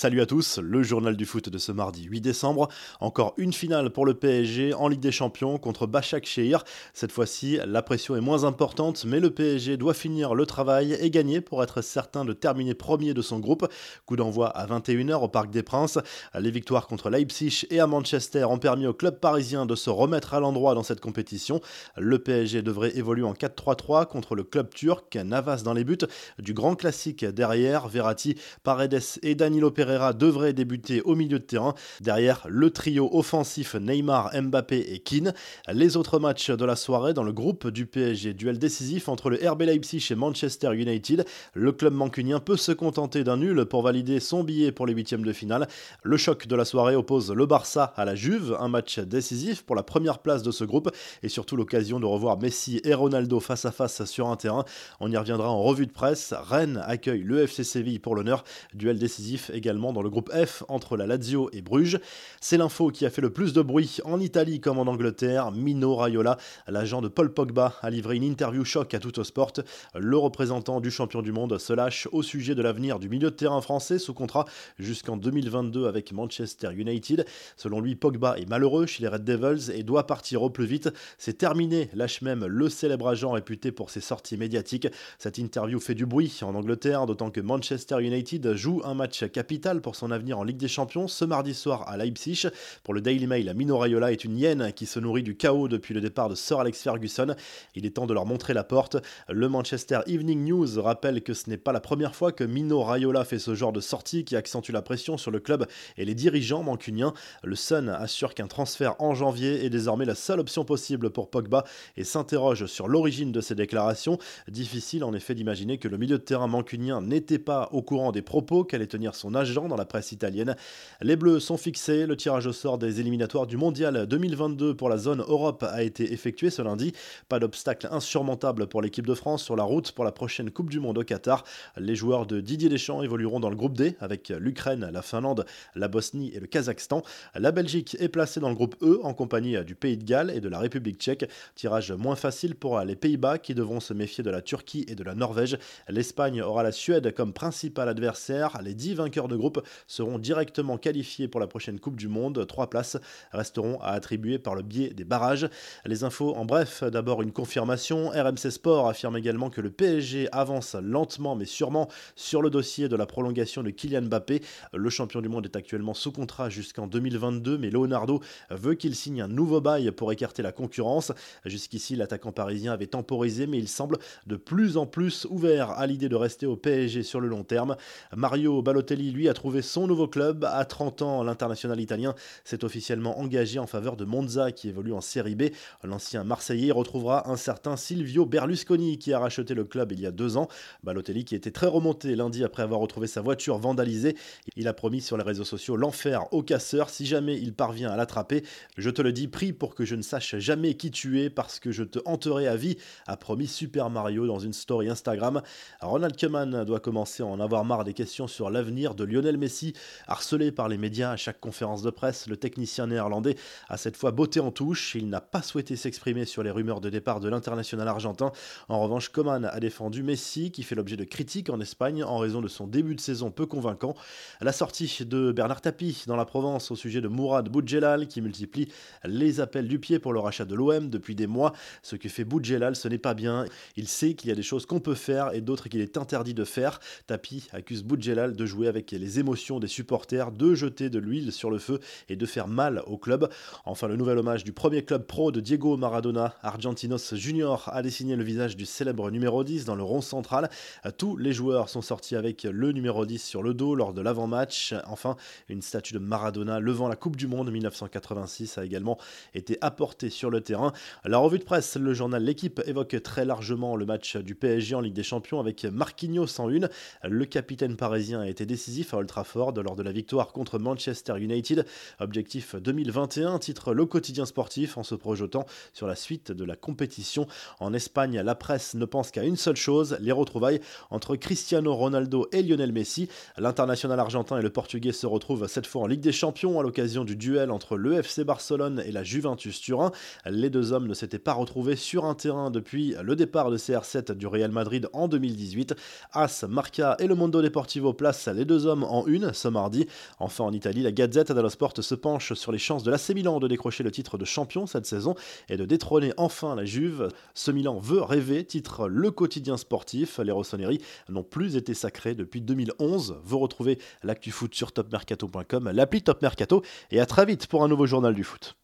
Salut à tous, le journal du foot de ce mardi 8 décembre. Encore une finale pour le PSG en Ligue des Champions contre Bachak Shehir. Cette fois-ci, la pression est moins importante, mais le PSG doit finir le travail et gagner pour être certain de terminer premier de son groupe. Coup d'envoi à 21h au Parc des Princes. Les victoires contre Leipzig et à Manchester ont permis au club parisien de se remettre à l'endroit dans cette compétition. Le PSG devrait évoluer en 4-3-3 contre le club turc, Navas dans les buts. Du grand classique derrière, Verratti, Paredes et Danilo Pereira devrait débuter au milieu de terrain. Derrière, le trio offensif Neymar, Mbappé et Keane. Les autres matchs de la soirée dans le groupe du PSG, duel décisif entre le RB Leipzig et Manchester United. Le club mancunien peut se contenter d'un nul pour valider son billet pour les huitièmes de finale. Le choc de la soirée oppose le Barça à la Juve, un match décisif pour la première place de ce groupe et surtout l'occasion de revoir Messi et Ronaldo face à face sur un terrain. On y reviendra en revue de presse. Rennes accueille le FC Séville pour l'honneur. Duel décisif également dans le groupe F entre la Lazio et Bruges. C'est l'info qui a fait le plus de bruit en Italie comme en Angleterre. Mino Raiola, l'agent de Paul Pogba, a livré une interview choc à tout sport. Le représentant du champion du monde se lâche au sujet de l'avenir du milieu de terrain français sous contrat jusqu'en 2022 avec Manchester United. Selon lui, Pogba est malheureux chez les Red Devils et doit partir au plus vite. C'est terminé, lâche même le célèbre agent réputé pour ses sorties médiatiques. Cette interview fait du bruit en Angleterre, d'autant que Manchester United joue un match capital pour son avenir en Ligue des Champions ce mardi soir à Leipzig. Pour le Daily Mail, Mino Raiola est une hyène qui se nourrit du chaos depuis le départ de Sir Alex Ferguson. Il est temps de leur montrer la porte. Le Manchester Evening News rappelle que ce n'est pas la première fois que Mino Raiola fait ce genre de sortie qui accentue la pression sur le club et les dirigeants mancuniens. Le Sun assure qu'un transfert en janvier est désormais la seule option possible pour Pogba et s'interroge sur l'origine de ces déclarations. Difficile en effet d'imaginer que le milieu de terrain mancunien n'était pas au courant des propos qu'allait tenir son agent dans la presse italienne. Les Bleus sont fixés, le tirage au sort des éliminatoires du Mondial 2022 pour la zone Europe a été effectué ce lundi. Pas d'obstacle insurmontable pour l'équipe de France sur la route pour la prochaine Coupe du Monde au Qatar. Les joueurs de Didier Deschamps évolueront dans le groupe D avec l'Ukraine, la Finlande, la Bosnie et le Kazakhstan. La Belgique est placée dans le groupe E en compagnie du Pays de Galles et de la République tchèque. Tirage moins facile pour les Pays-Bas qui devront se méfier de la Turquie et de la Norvège. L'Espagne aura la Suède comme principal adversaire. Les 10 vainqueurs de groupe seront directement qualifiés pour la prochaine Coupe du Monde. Trois places resteront à attribuer par le biais des barrages. Les infos en bref, d'abord une confirmation. RMC Sport affirme également que le PSG avance lentement mais sûrement sur le dossier de la prolongation de Kylian Mbappé. Le champion du monde est actuellement sous contrat jusqu'en 2022, mais Leonardo veut qu'il signe un nouveau bail pour écarter la concurrence. Jusqu'ici, l'attaquant parisien avait temporisé, mais il semble de plus en plus ouvert à l'idée de rester au PSG sur le long terme. Mario Balotelli, lui, a trouvé son nouveau club. À 30 ans, l'international italien s'est officiellement engagé en faveur de Monza qui évolue en Série B. L'ancien Marseillais retrouvera un certain Silvio Berlusconi qui a racheté le club il y a deux ans. Balotelli qui était très remonté lundi après avoir retrouvé sa voiture vandalisée. Il a promis sur les réseaux sociaux l'enfer au casseur si jamais il parvient à l'attraper. Je te le dis, prie pour que je ne sache jamais qui tu es parce que je te hanterai à vie, a promis Super Mario dans une story Instagram. Ronald Koeman doit commencer à en avoir marre des questions sur l'avenir de Lionel Messi, harcelé par les médias à chaque conférence de presse, le technicien néerlandais a cette fois botté en touche. Il n'a pas souhaité s'exprimer sur les rumeurs de départ de l'international argentin. En revanche, Coman a défendu Messi, qui fait l'objet de critiques en Espagne en raison de son début de saison peu convaincant. La sortie de Bernard Tapie dans la Provence au sujet de Mourad Boudjelal, qui multiplie les appels du pied pour le rachat de l'OM depuis des mois. Ce que fait Boudjelal, ce n'est pas bien. Il sait qu'il y a des choses qu'on peut faire et d'autres qu'il est interdit de faire. Tapie accuse Boudjelal de jouer avec les émotions des supporters, de jeter de l'huile sur le feu et de faire mal au club. Enfin, le nouvel hommage du premier club pro de Diego Maradona, Argentinos Junior, a dessiné le visage du célèbre numéro 10 dans le rond central. Tous les joueurs sont sortis avec le numéro 10 sur le dos lors de l'avant-match. Enfin, une statue de Maradona levant la Coupe du Monde 1986 a également été apportée sur le terrain. La revue de presse, le journal L'équipe évoque très largement le match du PSG en Ligue des Champions avec Marquinhos en une. Le capitaine parisien a été décisif à Old Trafford lors de la victoire contre Manchester United. Objectif 2021, titre le quotidien sportif en se projetant sur la suite de la compétition. En Espagne, la presse ne pense qu'à une seule chose, les retrouvailles entre Cristiano Ronaldo et Lionel Messi. L'international argentin et le portugais se retrouvent cette fois en Ligue des Champions à l'occasion du duel entre le FC Barcelone et la Juventus Turin. Les deux hommes ne s'étaient pas retrouvés sur un terrain depuis le départ de CR7 du Real Madrid en 2018. As, Marca et le Mondo Deportivo placent les deux hommes en une ce mardi. Enfin en Italie, la Gazette dello Sport se penche sur les chances de l'AC Milan de décrocher le titre de champion cette saison et de détrôner enfin la Juve. Ce Milan veut rêver, titre le quotidien sportif. Les Rossoneri n'ont plus été sacrés depuis 2011. Vous retrouvez l'actu foot sur topmercato.com, l'appli Top Mercato et à très vite pour un nouveau journal du foot.